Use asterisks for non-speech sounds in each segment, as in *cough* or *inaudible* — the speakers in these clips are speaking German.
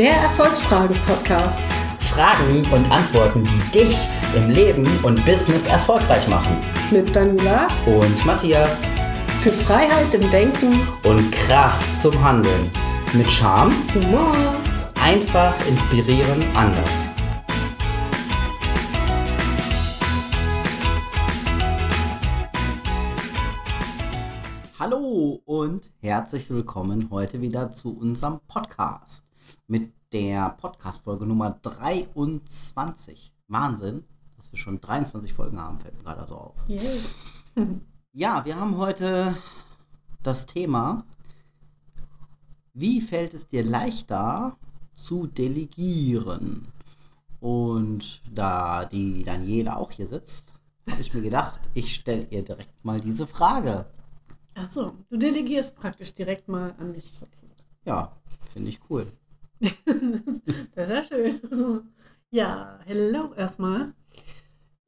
Der Erfolgsfragen-Podcast. Fragen und Antworten, die dich im Leben und Business erfolgreich machen. Mit Daniela Und Matthias. für Freiheit im Denken, Und Kraft zum Handeln. Mit Charme, Humor. einfach inspirieren, anders. Hallo und herzlich willkommen heute wieder zu unserem Podcast mit der Podcast-Folge Nummer 23. Wahnsinn, dass wir schon 23 Folgen haben, fällt mir gerade so auf. Yay. *laughs* Ja, wir haben heute das Thema, wie fällt es dir leichter zu delegieren? Und da die Daniela auch hier sitzt, habe ich mir gedacht, ich stelle ihr direkt mal diese Frage. Achso, du delegierst praktisch direkt mal an mich sozusagen. Ja, finde ich cool. *laughs* Das ist ja schön. Ja, hello erstmal.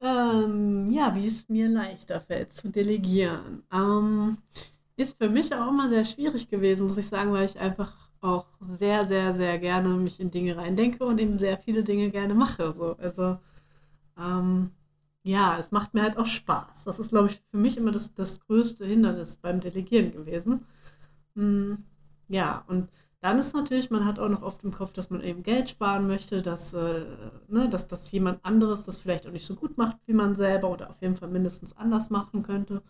Ähm, ja, wie es mir leichter fällt zu delegieren. Ähm, ist für mich auch immer sehr schwierig gewesen, muss ich sagen, weil ich einfach auch sehr, sehr, sehr gerne mich in Dinge reindenke und eben sehr viele Dinge gerne mache. So. Also, ähm, ja, es macht mir halt auch Spaß. Das ist, glaube ich, für mich immer das, das größte Hindernis beim Delegieren gewesen. Mm, ja, und dann ist natürlich, man hat auch noch oft im Kopf, dass man eben Geld sparen möchte, dass, äh, ne, dass, dass jemand anderes das vielleicht auch nicht so gut macht wie man selber oder auf jeden Fall mindestens anders machen könnte.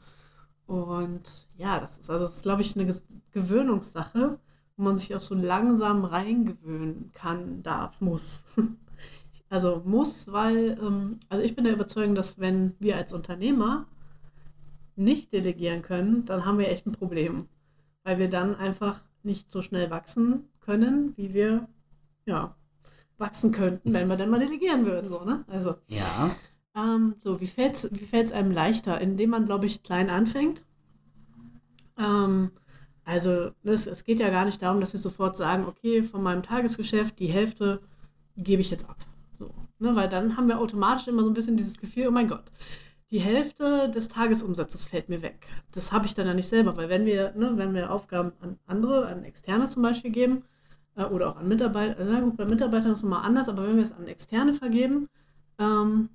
Und ja, das ist also, glaube ich, eine Gewöhnungssache, wo man sich auch so langsam reingewöhnen kann, darf, muss. *laughs* Also muss, weil, ähm, also ich bin der Überzeugung, dass wenn wir als Unternehmer nicht delegieren können, dann haben wir echt ein Problem. Weil wir dann einfach nicht so schnell wachsen können, wie wir ja, wachsen könnten, wenn wir dann mal delegieren würden. So, ne? Also, Ja, ähm, so, wie fällt es wie fällt's einem leichter? Indem man, glaube ich, klein anfängt. Ähm, also, das, es geht ja gar nicht darum, dass wir sofort sagen, okay, von meinem Tagesgeschäft die Hälfte gebe ich jetzt ab. So, ne? Weil dann haben wir automatisch immer so ein bisschen dieses Gefühl, oh mein Gott, die Hälfte des Tagesumsatzes fällt mir weg. Das habe ich dann ja nicht selber, weil wenn wir, ne, wenn wir Aufgaben an andere, an Externe zum Beispiel geben, äh, oder auch an Mitarbeiter, na gut, bei Mitarbeitern ist es nochmal anders, aber wenn wir es an Externe vergeben, ähm,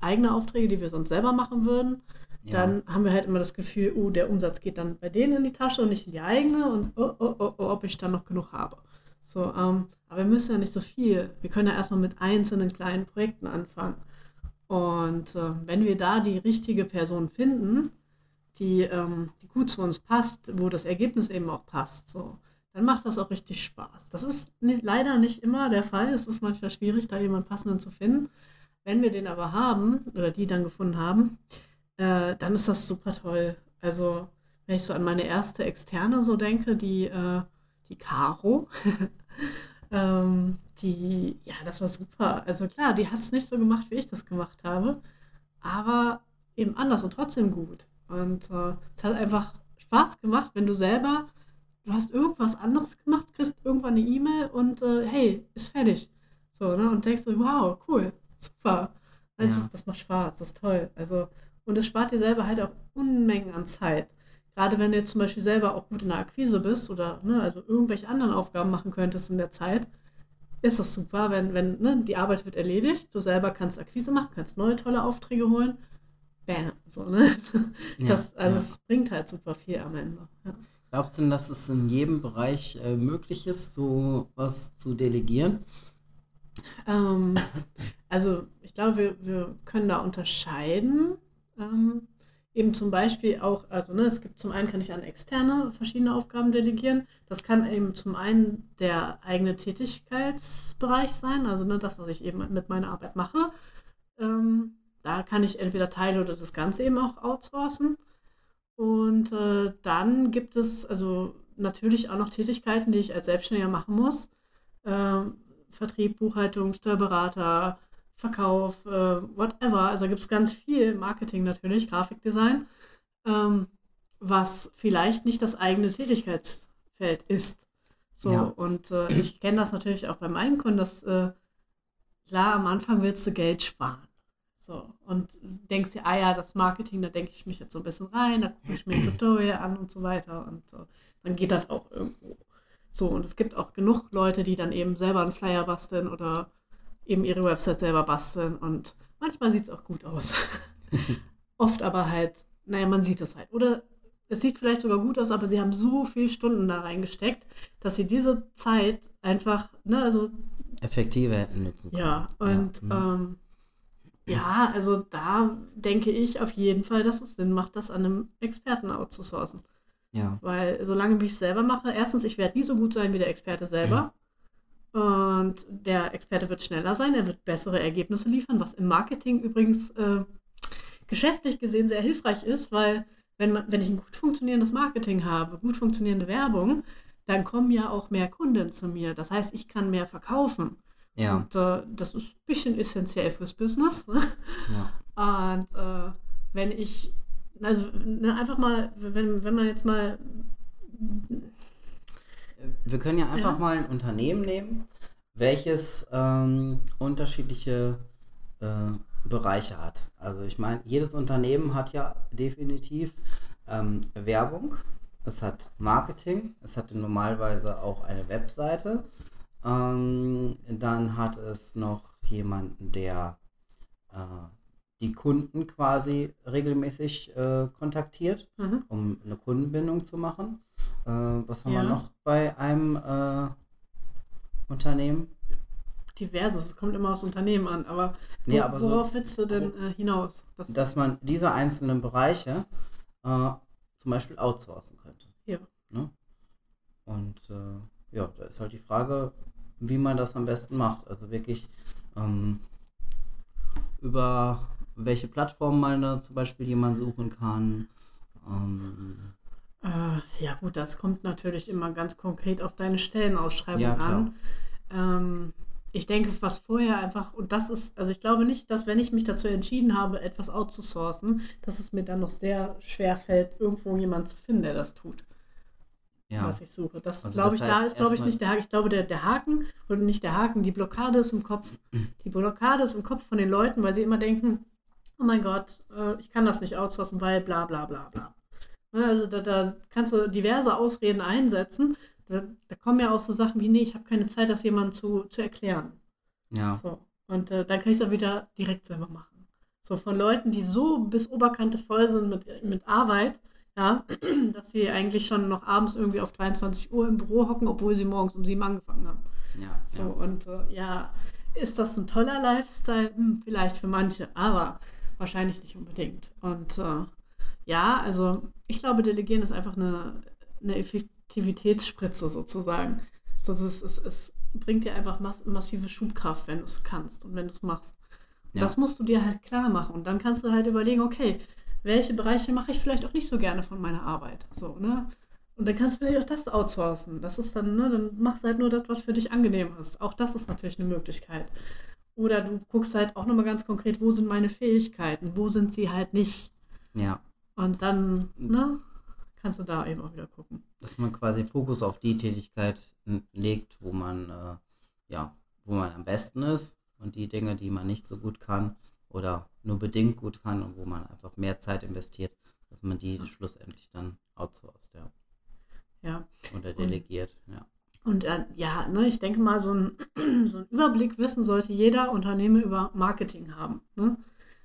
eigene Aufträge, die wir sonst selber machen würden, ja. dann haben wir halt immer das Gefühl, oh, der Umsatz geht dann bei denen in die Tasche und nicht in die eigene und oh, oh, oh, oh ob ich dann noch genug habe. So, ähm, aber wir müssen ja nicht so viel. Wir können ja erstmal mit einzelnen kleinen Projekten anfangen. Und äh, wenn wir da die richtige Person finden, die, ähm, die gut zu uns passt, wo das Ergebnis eben auch passt, so, dann macht das auch richtig Spaß. Das ist ni- leider nicht immer der Fall. Es ist manchmal schwierig, da jemanden passenden zu finden. Wenn wir den aber haben oder die dann gefunden haben, äh, dann ist das super toll. Also, wenn ich so an meine erste Externe so denke, die, äh, die Caro, *laughs* ähm, die, ja, das war super. Also klar, die hat es nicht so gemacht, wie ich das gemacht habe, aber eben anders und trotzdem gut. Und äh, es hat einfach Spaß gemacht, wenn du selber, du hast irgendwas anderes gemacht, kriegst irgendwann eine E-Mail und äh, hey, ist fertig. So, ne? Und denkst so, wow, cool, super. Das, Ja. ist, das macht Spaß, das ist toll. Also, und es spart dir selber halt auch Unmengen an Zeit. Gerade wenn du jetzt zum Beispiel selber auch gut in der Akquise bist oder ne, also irgendwelche anderen Aufgaben machen könntest in der Zeit, ist das super, wenn, wenn ne, die Arbeit wird erledigt, du selber kannst Akquise machen, kannst neue tolle Aufträge holen. Bam, so, ne? *laughs* Das, Ja, also ja. es bringt halt super viel am Ende. Ja. Glaubst du denn, dass es in jedem Bereich äh, möglich ist, so was zu delegieren? Ähm, also ich glaube, wir, wir können da unterscheiden. Ähm, eben zum Beispiel auch, also ne, es gibt zum einen kann ich an Externe verschiedene Aufgaben delegieren. Das kann eben zum einen der eigene Tätigkeitsbereich sein, also ne, das, was ich eben mit meiner Arbeit mache. Ähm, da kann ich entweder Teile oder das Ganze eben auch outsourcen. Und äh, dann gibt es also natürlich auch noch Tätigkeiten, die ich als Selbstständiger machen muss. Ähm, Vertrieb, Buchhaltung, Steuerberater, Verkauf, äh, whatever. Also da gibt es ganz viel Marketing natürlich, Grafikdesign, ähm, was vielleicht nicht das eigene Tätigkeitsfeld ist. So, Ja. und äh, ich kenne das natürlich auch bei meinen Kunden, dass äh, klar, am Anfang willst du Geld sparen. So, und denkst dir, ah ja, das Marketing, da denke ich mich jetzt so ein bisschen rein, da gucke ich mir ein *clears throat* Tutorial an und so weiter. Und äh, dann geht das auch irgendwo. So, und es gibt auch genug Leute, die dann eben selber einen Flyer basteln oder eben ihre Website selber basteln. Und manchmal sieht es auch gut aus. *laughs* Oft aber halt, naja, man sieht es halt. Oder es sieht vielleicht sogar gut aus, aber sie haben so viele Stunden da reingesteckt, dass sie diese Zeit einfach, ne, also. Effektiver hätten nutzen können. Ja, und ja. Ähm, ja, also da denke ich auf jeden Fall, dass es Sinn macht, das an einem Experten outzusourcen. Ja. Weil solange wie ich es selber mache, erstens, ich werde nie so gut sein wie der Experte selber. *clears throat* Und der Experte wird schneller sein, er wird bessere Ergebnisse liefern, was im Marketing übrigens äh, geschäftlich gesehen sehr hilfreich ist, weil wenn, man, wenn ich ein gut funktionierendes Marketing habe, gut funktionierende Werbung, dann kommen ja auch mehr Kunden zu mir. Das heißt, ich kann mehr verkaufen. Ja. Und äh, das ist ein bisschen essentiell fürs Business. Ne? Ja. Und äh, wenn ich, also ne, einfach mal, wenn, wenn man jetzt mal. Wir können ja einfach ja. mal ein Unternehmen nehmen, welches ähm, unterschiedliche äh, Bereiche hat. Also ich meine, jedes Unternehmen hat ja definitiv ähm, Werbung, es hat Marketing, es hat normalerweise auch eine Webseite. Ähm, dann hat es noch jemanden, der äh, die Kunden quasi regelmäßig äh, kontaktiert, mhm. um eine Kundenbindung zu machen. Äh, was haben ja. wir noch bei einem äh, Unternehmen? diverses. Es kommt immer aufs Unternehmen an, aber, nee, aber worauf so, willst du denn äh, hinaus? Das dass man diese einzelnen Bereiche äh, zum Beispiel outsourcen könnte. Ja. Ne? Und äh, ja, da ist halt die Frage, wie man das am besten macht. Also wirklich ähm, über welche Plattform man da zum Beispiel jemand suchen kann. Ähm, äh, ja gut, das kommt natürlich immer ganz konkret auf deine Stellenausschreibung ja, an. Ähm, ich denke, was vorher einfach, und das ist, also ich glaube nicht, dass wenn ich mich dazu entschieden habe, etwas outzusourcen, dass es mir dann noch sehr schwer fällt, irgendwo jemanden zu finden, der das tut. Ja. Was ich suche. Das also glaube ich, da ist, glaube ich, nicht der Haken. Ich glaube, der, der Haken und nicht der Haken, die Blockade ist im Kopf. Die Blockade ist im Kopf von den Leuten, weil sie immer denken, oh mein Gott, äh, ich kann das nicht outsourcen, weil bla bla bla bla. Ne, also da, da kannst du diverse Ausreden einsetzen, da, da, kommen ja auch so Sachen wie, nee, ich habe keine Zeit, das jemandem zu, zu erklären. Ja. So. Und äh, dann kann ich es auch wieder direkt selber machen. So von Leuten, die so bis Oberkante voll sind mit, mit Arbeit, ja, *clears throat* dass sie eigentlich schon noch abends irgendwie auf 23 Uhr im Büro hocken, obwohl sie morgens um sieben angefangen haben. Ja. So, ja. und äh, ja, ist das ein toller Lifestyle? Hm, vielleicht für manche, aber wahrscheinlich nicht unbedingt. Und äh, ja, also ich glaube, Delegieren ist einfach eine, eine Aktivitätsspritze sozusagen. Das ist, es, es bringt dir einfach mass massive Schubkraft, wenn du es kannst und wenn du es machst. Ja. Das musst du dir halt klar machen. Und dann kannst du halt überlegen, okay, welche Bereiche mache ich vielleicht auch nicht so gerne von meiner Arbeit. So, ne? Und dann kannst du vielleicht auch das outsourcen. Das ist dann, ne, dann machst du halt nur das, was für dich angenehm ist. Auch das ist natürlich eine Möglichkeit. Oder du guckst halt auch nochmal ganz konkret, wo sind meine Fähigkeiten, wo sind sie halt nicht. Ja. Und dann, ne? kannst du da eben auch wieder gucken. Dass man quasi Fokus auf die Tätigkeit legt, wo man, äh, ja, wo man am besten ist und die Dinge, die man nicht so gut kann oder nur bedingt gut kann und wo man einfach mehr Zeit investiert, dass man die schlussendlich dann outsourced, ja. Ja. Oder delegiert, und, ja. Und äh, ja, ne, ich denke mal, so ein, *clears throat* so ein Überblick wissen sollte jeder Unternehmer über Marketing haben. Ne?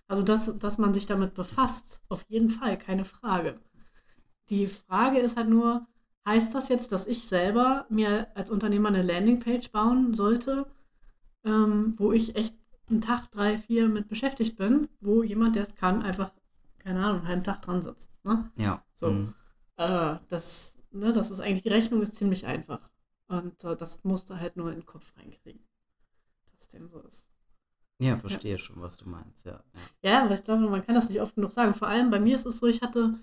Also, dass, dass man sich damit befasst, auf jeden Fall, keine Frage. Die Frage ist halt nur, heißt das jetzt, dass ich selber mir als Unternehmer eine Landingpage bauen sollte, ähm, wo ich echt einen Tag, drei, vier mit beschäftigt bin, wo jemand, der es kann, einfach, keine Ahnung, einen halben Tag dran sitzt. Ne? Ja. So. Mhm. Äh, das, ne, das ist eigentlich, die Rechnung ist ziemlich einfach. Und äh, das musst du halt nur in den Kopf reinkriegen. Dass dem so ist. Ja, verstehe ja. schon, was du meinst, ja. Ja, aber ich glaube, man kann das nicht oft genug sagen. Vor allem bei mir ist es so, ich hatte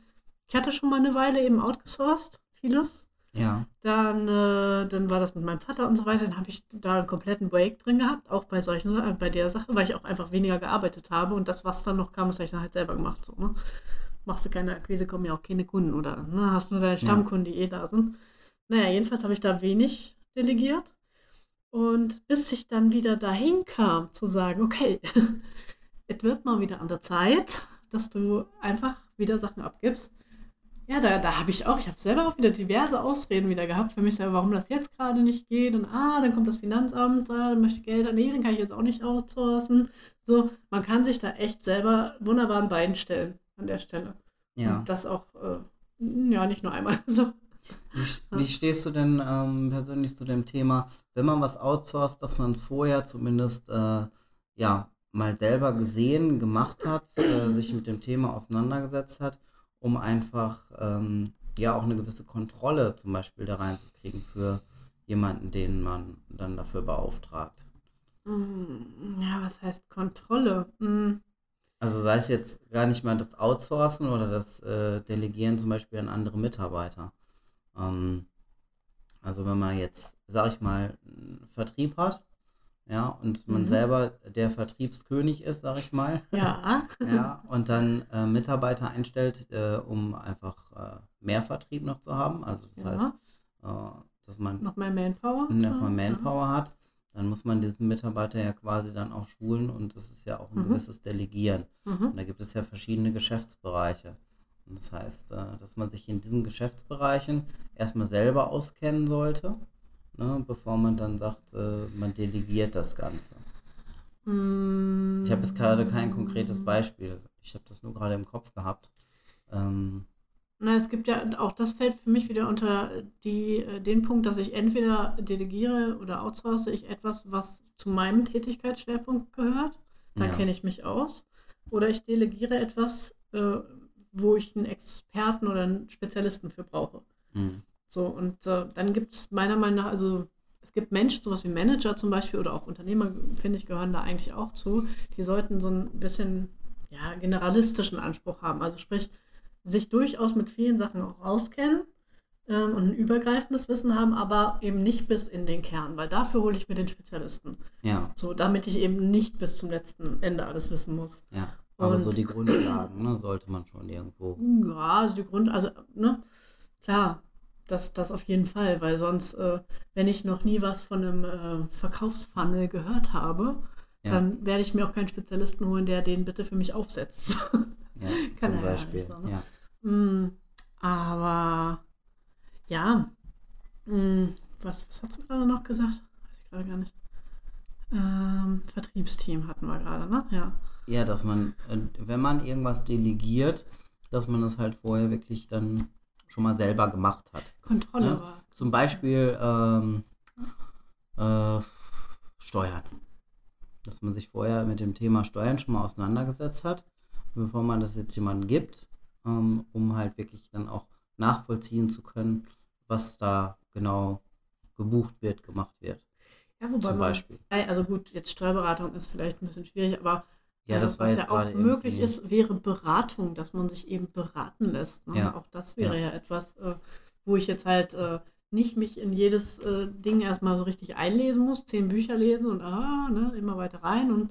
ich hatte schon mal eine Weile eben outgesourced, vieles. Ja. Dann, äh, dann war das mit meinem Vater und so weiter. Dann habe ich da einen kompletten Break drin gehabt, auch bei solchen, äh, bei der Sache, weil ich auch einfach weniger gearbeitet habe und das, was dann noch kam, das habe ich dann halt selber gemacht. So, ne? Machst du keine Akquise, kommen ja auch keine Kunden oder ne? hast nur deine Stammkunden, die eh da sind. Naja, jedenfalls habe ich da wenig delegiert. Und bis ich dann wieder dahin kam, zu sagen, okay, *laughs* es wird mal wieder an der Zeit, dass du einfach wieder Sachen abgibst ja, da, da habe ich auch, ich habe selber auch wieder diverse Ausreden wieder gehabt für mich selber, warum das jetzt gerade nicht geht. Und ah, dann kommt das Finanzamt, ah, dann möchte Geld, nee, dann kann ich jetzt auch nicht outsourcen. So, man kann sich da echt selber wunderbar ein Bein stellen an der Stelle. Ja. Und das auch, äh, ja, nicht nur einmal *laughs* so. Wie, wie stehst du denn ähm, persönlich zu dem Thema, wenn man was outsourced, dass man vorher zumindest äh, ja mal selber gesehen, gemacht hat, äh, sich mit dem Thema auseinandergesetzt hat, um einfach ähm, ja auch eine gewisse Kontrolle zum Beispiel da reinzukriegen für jemanden, den man dann dafür beauftragt? Mm, Ja, was heißt Kontrolle? Mm, Also sei es jetzt gar nicht mal das Outsourcen oder das äh, Delegieren zum Beispiel an andere Mitarbeiter. Ähm, also wenn man jetzt, sag ich mal, einen Vertrieb hat, ja, und man Mhm. selber der Vertriebskönig ist, sag ich mal, Ja. *laughs* ja, und dann äh, Mitarbeiter einstellt, äh, um einfach äh, mehr Vertrieb noch zu haben. Also das Ja. heißt, äh, dass man Noch mehr Manpower. noch mal Manpower hat, dann muss man diesen Mitarbeiter ja quasi dann auch schulen und das ist ja auch ein Mhm. gewisses Delegieren. Ja. Mhm. Und da gibt es ja verschiedene Geschäftsbereiche. Und das heißt, äh, dass man sich in diesen Geschäftsbereichen erstmal selber auskennen sollte, ne, bevor man dann sagt, äh, man delegiert das Ganze. Mm, Ich habe jetzt gerade kein konkretes Beispiel. Ich habe das nur gerade im Kopf gehabt. Ähm, Na, es gibt ja, auch das fällt für mich wieder unter die, äh, den Punkt, dass ich entweder delegiere oder outsource ich etwas, was zu meinem Tätigkeitsschwerpunkt gehört. Da Ja. kenne ich mich aus. Oder ich delegiere etwas, äh, wo ich einen Experten oder einen Spezialisten für brauche. mh, So, und äh, dann gibt es meiner Meinung nach, also es gibt Menschen, sowas wie Manager zum Beispiel oder auch Unternehmer, finde ich, gehören da eigentlich auch zu. Die sollten so ein bisschen ja, generalistischen Anspruch haben. Also sprich, sich durchaus mit vielen Sachen auch auskennen ähm, und ein übergreifendes Wissen haben, aber eben nicht bis in den Kern, weil dafür hole ich mir den Spezialisten. ja, So, damit ich eben nicht bis zum letzten Ende alles wissen muss. ja. Aber so die Grundlagen ne, sollte man schon irgendwo. Ja, also die Grund, also, ne, klar, das, das auf jeden Fall, weil sonst, äh, wenn ich noch nie was von einem äh, Verkaufsfunnel gehört habe, Ja. dann werde ich mir auch keinen Spezialisten holen, der den bitte für mich aufsetzt. Ja, *laughs* Kann zum ja Beispiel. so, ne? ja. Mm, aber ja, mm, was, was hast du gerade noch gesagt? Weiß ich gerade gar nicht. Ähm, Vertriebsteam hatten wir gerade, ne? Ja. Ja, dass man, äh, wenn man irgendwas delegiert, dass man das halt vorher wirklich dann schon mal selber gemacht hat. Kontrolle Ja. war. Zum Beispiel ähm, äh, Steuern. Dass man sich vorher mit dem Thema Steuern schon mal auseinandergesetzt hat, bevor man das jetzt jemandem gibt, ähm, um halt wirklich dann auch nachvollziehen zu können, was da genau gebucht wird, gemacht wird. Ja, wobei Zum man, Beispiel. Ey, Also gut, jetzt Steuerberatung ist vielleicht ein bisschen schwierig, aber Ja, äh, das war was ja auch möglich irgendwie- ist, wäre Beratung, dass man sich eben beraten lässt. Ne? Ja. Auch das wäre ja, etwas, äh, wo ich jetzt halt äh, nicht mich in jedes äh, Ding erstmal so richtig einlesen muss, zehn Bücher lesen und ah, ne, immer weiter rein. Und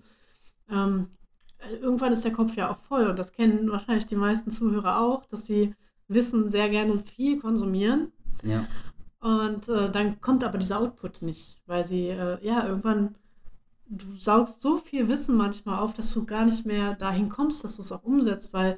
ähm, äh, irgendwann ist der Kopf ja auch voll und das kennen wahrscheinlich die meisten Zuhörer auch, dass sie Wissen sehr gerne viel konsumieren Ja, und äh, dann kommt aber dieser Output nicht, weil sie, äh, ja, irgendwann, du saugst so viel Wissen manchmal auf, dass du gar nicht mehr dahin kommst, dass du es auch umsetzt, weil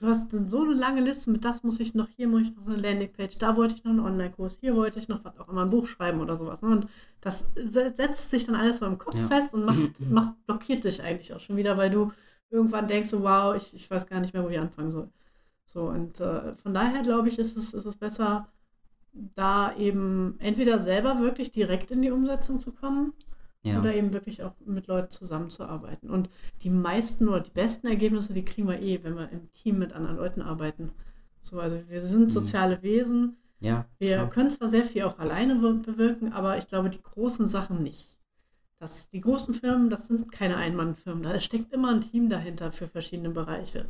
du hast so eine lange Liste mit, das muss ich noch, hier muss ich noch eine Landingpage, da wollte ich noch einen Online-Kurs, hier wollte ich noch was auch immer ein Buch schreiben oder sowas. Ne? Und das se- setzt sich dann alles so im Kopf Ja. fest und macht, *clears throat* macht, blockiert dich eigentlich auch schon wieder, weil du irgendwann denkst, so, wow, ich, ich weiß gar nicht mehr, wo ich anfangen soll. So, und äh, von daher glaube ich, ist es, ist es besser, da eben entweder selber wirklich direkt in die Umsetzung zu kommen ja. oder eben wirklich auch mit Leuten zusammenzuarbeiten. Und die meisten oder die besten Ergebnisse, die kriegen wir eh, wenn wir im Team mit anderen Leuten arbeiten. So, also wir sind Mhm. soziale Wesen. ja, Wir klar. können zwar sehr viel auch alleine be bewirken, aber ich glaube, die großen Sachen nicht. Das, die großen Firmen, das sind keine Einmannfirmen. Da steckt immer ein Team dahinter für verschiedene Bereiche.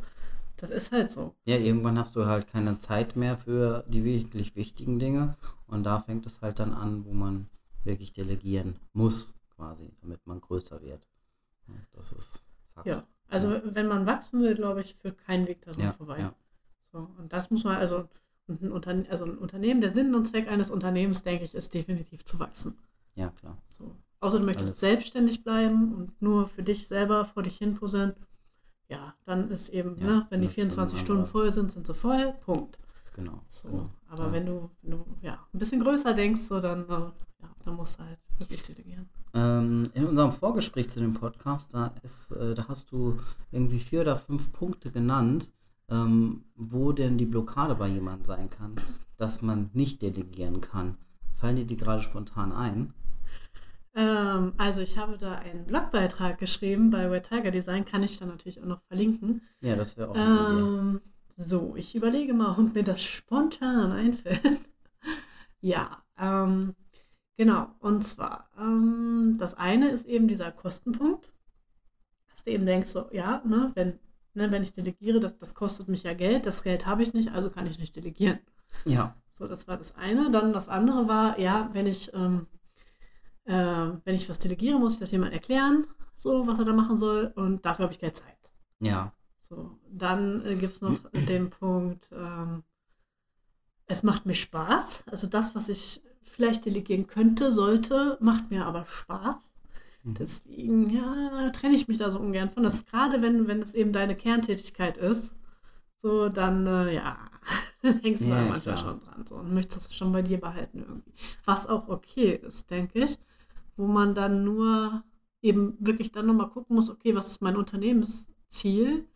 Das ist halt so. Ja, irgendwann hast du halt keine Zeit mehr für die wirklich wichtigen Dinge und da fängt es halt dann an, wo man wirklich delegieren muss, quasi, damit man größer wird. Ja, Das ist Fakt. Ja. Also wenn man wachsen will, glaube ich, führt kein Weg daran ja, vorbei. ja. So, und das muss man, also ein, Unterne also ein Unternehmen, der Sinn und Zweck eines Unternehmens, denke ich, ist definitiv zu wachsen. ja klar. So. Außer du möchtest Alles. selbstständig bleiben und nur für dich selber vor dich hin puzzeln. Ja, dann ist eben, Ja, ne, wenn die das ist ein 24 Stunden voll sind, sind sie voll. Punkt. Genau. So. genau. Aber Ja. wenn, du, wenn du ja, ein bisschen größer denkst, so, dann, äh, ja, dann musst du halt wirklich delegieren. Ähm, in unserem Vorgespräch zu dem Podcast, da, ist, äh, da hast du irgendwie vier oder fünf Punkte genannt, ähm, wo denn die Blockade bei jemandem sein kann, dass man nicht delegieren kann. Fallen dir die gerade spontan ein? Ähm, also ich habe da einen Blogbeitrag geschrieben bei Red Tiger Design, kann ich dann natürlich auch noch verlinken. Ja, das wäre auch eine Idee. So, ich überlege mal, ob mir das spontan einfällt. *laughs* ja, ähm, genau. Und zwar, ähm, das eine ist eben dieser Kostenpunkt, dass du eben denkst, so, ja, ne, wenn, ne, wenn ich delegiere, das, das kostet mich ja Geld, das Geld habe ich nicht, also kann ich nicht delegieren. Ja, So, das war das eine. Dann das andere war, ja, wenn ich, ähm, äh, wenn ich was delegiere, muss ich das jemand erklären, so, was er da machen soll, und dafür habe ich keine Zeit. ja, So, dann äh, gibt es noch den Punkt, ähm, es macht mir Spaß. Also das, was ich vielleicht delegieren könnte, sollte, macht mir aber Spaß. Mhm. Deswegen, ja, trenne ich mich da so ungern von. Das gerade wenn, wenn es eben deine Kerntätigkeit ist, so, dann, äh, ja, *laughs* dann hängst du Ja, da manchmal klar. schon dran so, und möchtest es schon bei dir behalten irgendwie. Was auch okay ist, denke ich, wo man dann nur eben wirklich dann nochmal gucken muss, okay, was ist mein Unternehmensziel?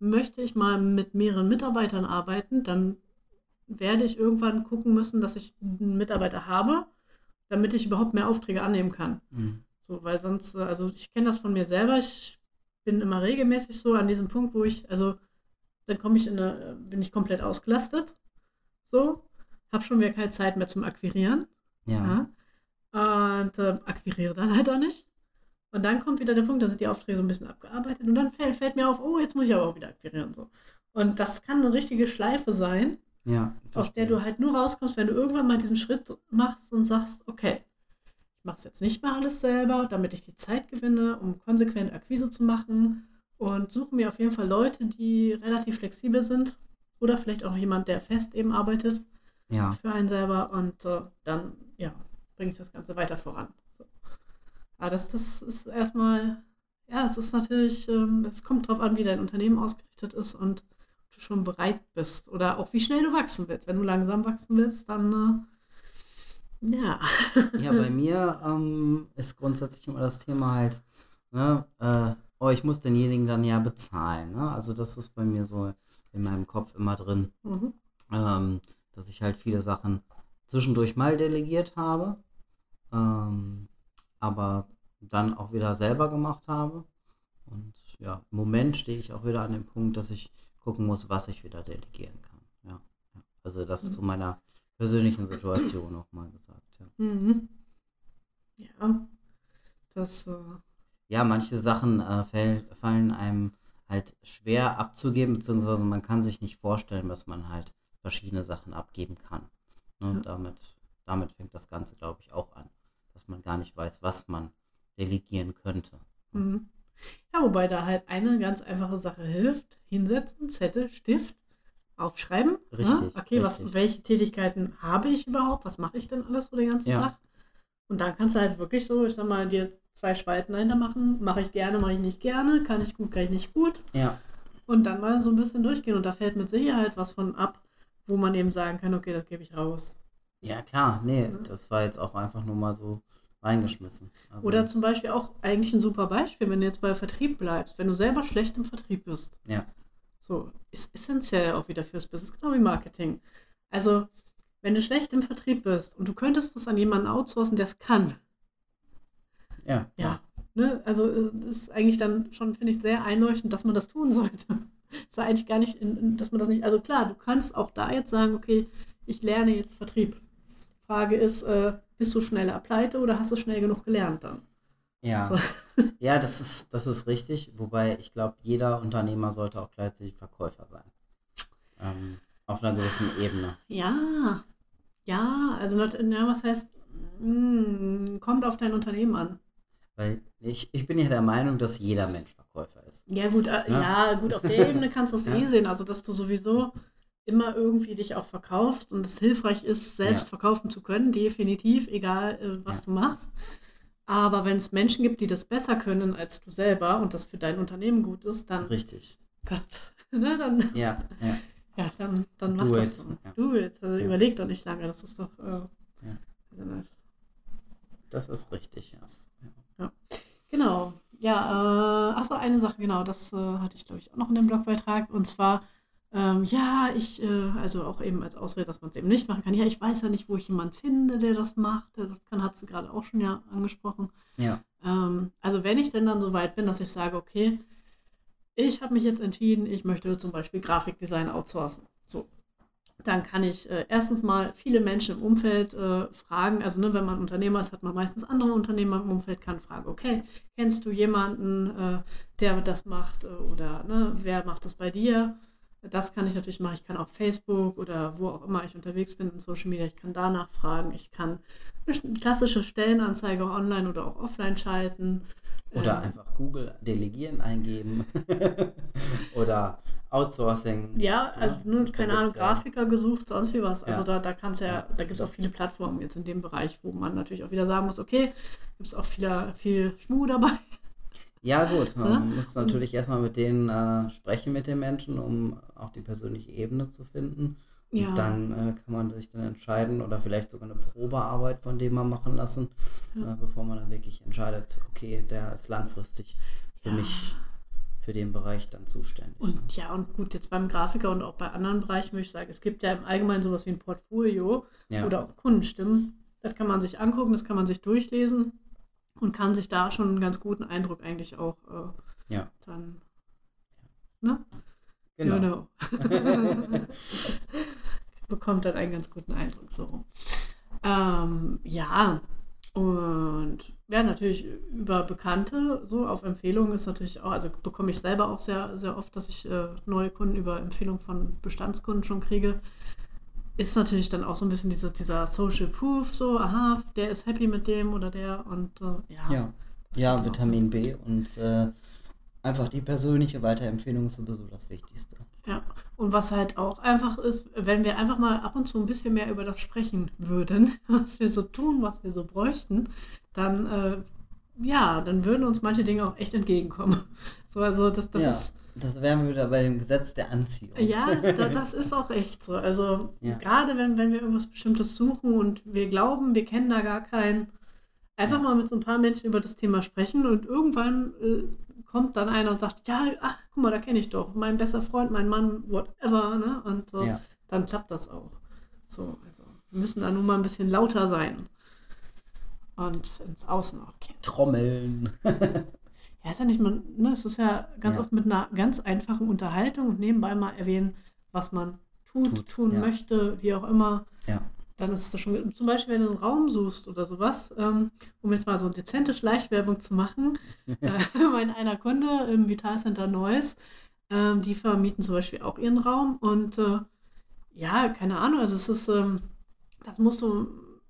Möchte ich mal mit mehreren Mitarbeitern arbeiten, dann werde ich irgendwann gucken müssen, dass ich einen Mitarbeiter habe, damit ich überhaupt mehr Aufträge annehmen kann. Mhm. So, weil sonst, äh, also ich kenne das von mir selber, ich bin immer regelmäßig so an diesem Punkt, wo ich, also dann komme ich in eine, bin ich komplett ausgelastet. So, habe schon wieder keine Zeit mehr zum Akquirieren. ja, Ja. Und äh, akquiriere dann halt auch nicht. Und dann kommt wieder der Punkt, da sind die Aufträge so ein bisschen abgearbeitet und dann fällt, fällt mir auf, oh, jetzt muss ich aber auch wieder akquirieren. So. Und das kann eine richtige Schleife sein, ja. aus der du halt nur rauskommst, wenn du irgendwann mal diesen Schritt machst und sagst, okay, ich mache es jetzt nicht mehr alles selber, damit ich die Zeit gewinne, um konsequent Akquise zu machen und suche mir auf jeden Fall Leute, die relativ flexibel sind oder vielleicht auch jemand, der fest eben arbeitet Ja, für einen selber und äh, dann, ja, bringe ich das Ganze weiter voran. Aber das, das ist erstmal, ja, es ist natürlich, ähm, es kommt drauf an, wie dein Unternehmen ausgerichtet ist und ob du schon bereit bist oder auch wie schnell du wachsen willst. Wenn du langsam wachsen willst, dann, äh, ja. ja, bei *laughs* mir ähm, ist grundsätzlich immer das Thema halt, ne, äh, oh, ich muss denjenigen dann ja bezahlen. Ne? Also das ist bei mir so in meinem Kopf immer drin. Mhm. ähm, dass ich halt viele Sachen zwischendurch mal delegiert habe, ähm, aber dann auch wieder selber gemacht habe. Und ja, im Moment stehe ich auch wieder an dem Punkt, dass ich gucken muss, was ich wieder delegieren kann. Ja. Also das Mhm. zu meiner persönlichen Situation nochmal gesagt. Ja. Mhm. Ja, das, äh, ja, manche Sachen äh, fäll, fallen einem halt schwer abzugeben, beziehungsweise man kann sich nicht vorstellen, dass man halt verschiedene Sachen abgeben kann. Ne? Ja. Damit, damit fängt das Ganze, glaube ich, auch an, dass man gar nicht weiß, was man delegieren könnte. Mhm. Ja, wobei da halt eine ganz einfache Sache hilft. Hinsetzen, Zettel, Stift, aufschreiben. Richtig, Ne? Okay, was, richtig. welche Tätigkeiten habe ich überhaupt? Was mache ich denn alles so den ganzen Ja. Tag? Und dann kannst du halt wirklich so, ich sag mal, dir zwei Spalten dahinter machen. Mache ich gerne, mache ich nicht gerne. Kann ich gut, kann ich nicht gut. Ja, Und dann mal so ein bisschen durchgehen. Und da fällt mit Sicherheit was von ab, wo man eben sagen kann, okay, das gebe ich raus. Ja klar, nee, Ne? das war jetzt auch einfach nur mal so reingeschmissen. Also, Oder zum Beispiel auch eigentlich ein super Beispiel, wenn du jetzt bei Vertrieb bleibst, wenn du selber schlecht im Vertrieb bist. Ja. So, ist essentiell auch wieder fürs Business, genau wie Marketing. Also, wenn du schlecht im Vertrieb bist und du könntest das an jemanden outsourcen, der es kann, ja, ja, ne? also äh, das ist eigentlich dann schon, finde ich, sehr einleuchtend, dass man das tun sollte. *laughs* ist ja eigentlich gar nicht, in, dass man das nicht, also klar, du kannst auch da jetzt sagen, okay, ich lerne jetzt Vertrieb. Frage ist, äh, bist du schneller pleite oder hast du schnell genug gelernt dann? Ja. So. *laughs* Ja, das ist, das ist richtig, wobei ich glaube, jeder Unternehmer sollte auch gleichzeitig Verkäufer sein. Ähm, auf einer gewissen Ebene. Ja, ja, also not- ja, was heißt, mm, kommt auf dein Unternehmen an. Weil ich, ich bin ja der Meinung, dass jeder Mensch Verkäufer ist. Ja, gut, äh, Ja. ja, gut, auf der Ebene kannst du es *laughs* Ja. eh sehen, also dass du sowieso immer irgendwie dich auch verkaufst und es hilfreich ist, selbst Ja. verkaufen zu können, definitiv, egal äh, was Ja. du machst. Aber wenn es Menschen gibt, die das besser können als du selber und das für dein Unternehmen gut ist, dann, Richtig. Gott, *laughs* ne, dann, Ja, ja. Ja, dann, dann mach Do das. it, ja. Do it. Also. Überleg doch nicht lange. Das ist doch. Äh, das- ist richtig, ja. Genau. Ja, äh, ach so, eine Sache, genau, das äh, hatte ich, glaube ich, auch noch in dem Blogbeitrag. Und zwar, ähm, ja, ich, äh, also auch eben als Ausrede, dass man es eben nicht machen kann. Ja, ich weiß ja nicht, wo ich jemanden finde, der das macht. Das kann, hast du gerade auch schon ja angesprochen. Ja, Ähm, also wenn ich denn dann so weit bin, dass ich sage, okay, ich habe mich jetzt entschieden, ich möchte zum Beispiel Grafikdesign outsourcen. So. Dann kann ich äh, erstens mal viele Menschen im Umfeld äh, fragen. Also, ne, wenn man Unternehmer ist, hat man meistens andere Unternehmer im Umfeld, kann fragen, okay, kennst du jemanden, äh, der das macht? Äh, oder ne, wer macht das bei dir? Das kann ich natürlich machen. Ich kann auf Facebook oder wo auch immer ich unterwegs bin in Social Media, ich kann danach fragen. Ich kann eine klassische Stellenanzeige online oder auch offline schalten. oder Ähm, einfach Google delegieren eingeben. *laughs* oder Outsourcing. Ja, also Ja, nur, da keine Ahnung, gibt's ja- Grafiker gesucht, sonst wie was. Also Ja. da, da kannst ja, Ja. da gibt es auch viele Plattformen jetzt in dem Bereich, wo man natürlich auch wieder sagen muss, okay, gibt es auch viel, viel Schmuh dabei. Ja, gut. Ne? Man muss natürlich erstmal mit denen äh, sprechen, mit den Menschen, um auch die persönliche Ebene zu finden. Ja. Und dann äh, kann man sich dann entscheiden oder vielleicht sogar eine Probearbeit von dem mal machen lassen, Ja. äh, bevor man dann wirklich entscheidet, okay, der ist langfristig für Ja. mich, für den Bereich dann zuständig. ne? Und ja, und gut, jetzt beim Grafiker und auch bei anderen Bereichen würde ich sagen, es gibt ja im Allgemeinen sowas wie ein Portfolio ja. oder auch Kundenstimmen. Das kann man sich angucken, das kann man sich durchlesen und kann sich da schon einen ganz guten Eindruck eigentlich auch äh, Ja. dann. Ne? genau. Genau. *laughs* *laughs* Bekommt dann einen ganz guten Eindruck so. Ähm, ja, und ja, natürlich über Bekannte, so auf Empfehlungen ist natürlich auch, also bekomme ich selber auch sehr, sehr oft, dass ich äh, neue Kunden über Empfehlung von Bestandskunden schon kriege. Ist natürlich dann auch so ein bisschen diese, dieser Social Proof, so, aha, der ist happy mit dem oder der und äh, ja. Ja, ja. Vitamin B und äh, einfach die persönliche Weiterempfehlung ist sowieso das Wichtigste. Ja, und was halt auch einfach ist, wenn wir einfach mal ab und zu ein bisschen mehr über das sprechen würden, *laughs* was wir so tun, was wir so bräuchten, dann, äh, ja, dann würden uns manche Dinge auch echt entgegenkommen. *laughs* So, also das, das ja, ist, das wären wir wieder bei dem Gesetz der Anziehung. ja, *laughs* da, das ist auch echt so. Also Ja. gerade wenn, wenn wir irgendwas Bestimmtes suchen und wir glauben, wir kennen da gar keinen, einfach Ja. mal mit so ein paar Menschen über das Thema sprechen und irgendwann äh, kommt dann einer und sagt, ja, ach, guck mal, da kenne ich doch, mein bester Freund, mein Mann, whatever, ne? Und Ja. dann klappt das auch. So, also wir müssen da nur mal ein bisschen lauter sein. Und ins Außen auch gehen. Trommeln. *laughs* Ja, ist ja nicht mal, ne, es ist ja ganz Ja. oft mit einer ganz einfachen Unterhaltung und nebenbei mal erwähnen, was man tut, Tut, tun ja. möchte, wie auch immer. Ja. Dann ist es schon, zum Beispiel, wenn du einen Raum suchst oder sowas, ähm, um jetzt mal so eine dezente Schleichwerbung zu machen. *laughs* äh, *laughs* mein einer Kunde im Vital Center Neuss, ähm, die vermieten zum Beispiel auch ihren Raum und äh, ja, keine Ahnung, also es ist, ähm, das musst du,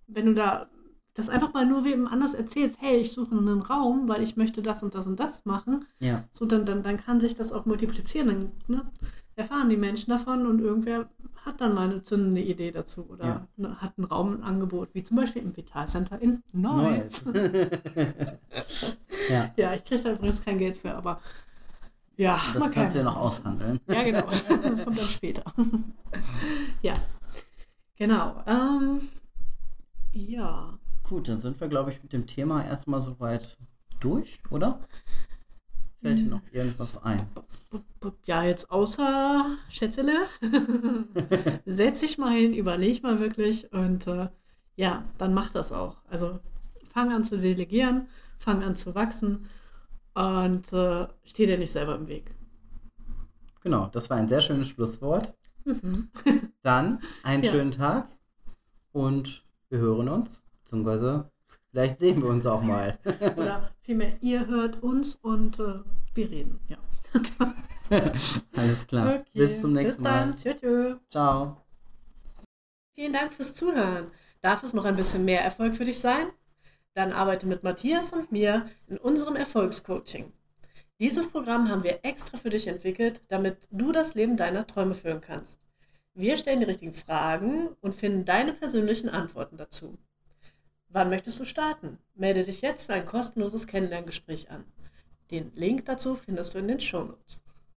wenn du da das einfach mal nur wem anders erzählst, hey, ich suche einen Raum, weil ich möchte das und das und das machen, Ja, so dann, dann, dann kann sich das auch multiplizieren. Dann ne, erfahren die Menschen davon und irgendwer hat dann mal eine zündende Idee dazu oder Ja. ne, hat ein Raumangebot, wie zum Beispiel im Vital Center in Neuss. *laughs* Ja, Ja, ich kriege da übrigens kein Geld für, aber ja. das kannst du ja noch aushandeln. Ja, genau. *laughs* Das kommt dann später. ja, genau. Ähm, ja. Gut, dann sind wir, glaube ich, mit dem Thema erstmal soweit durch, oder? Fällt dir Hm. noch irgendwas ein? Ja, jetzt außer Schätzele, *laughs* setz dich mal hin, überleg mal wirklich und äh, ja, dann mach das auch. Also fang an zu delegieren, fang an zu wachsen und äh, steh dir nicht selber im Weg. Genau, das war ein sehr schönes Schlusswort. Mhm. Dann einen *laughs* Ja. schönen Tag und wir hören uns, beziehungsweise vielleicht sehen wir uns auch mal. *laughs* Oder vielmehr, ihr hört uns und äh, wir reden. Ja. *laughs* Alles klar. Okay, Bis zum nächsten bis dann. Mal. Tschö, tschö. Ciao. Vielen Dank fürs Zuhören. Darf es noch ein bisschen mehr Erfolg für dich sein? Dann arbeite mit Matthias und mir in unserem Erfolgscoaching. Dieses Programm haben wir extra für dich entwickelt, damit du das Leben deiner Träume führen kannst. Wir stellen die richtigen Fragen und finden deine persönlichen Antworten dazu. Wann möchtest du starten? Melde dich jetzt für ein kostenloses Kennenlerngespräch an. Den Link dazu findest du in den Shownotes.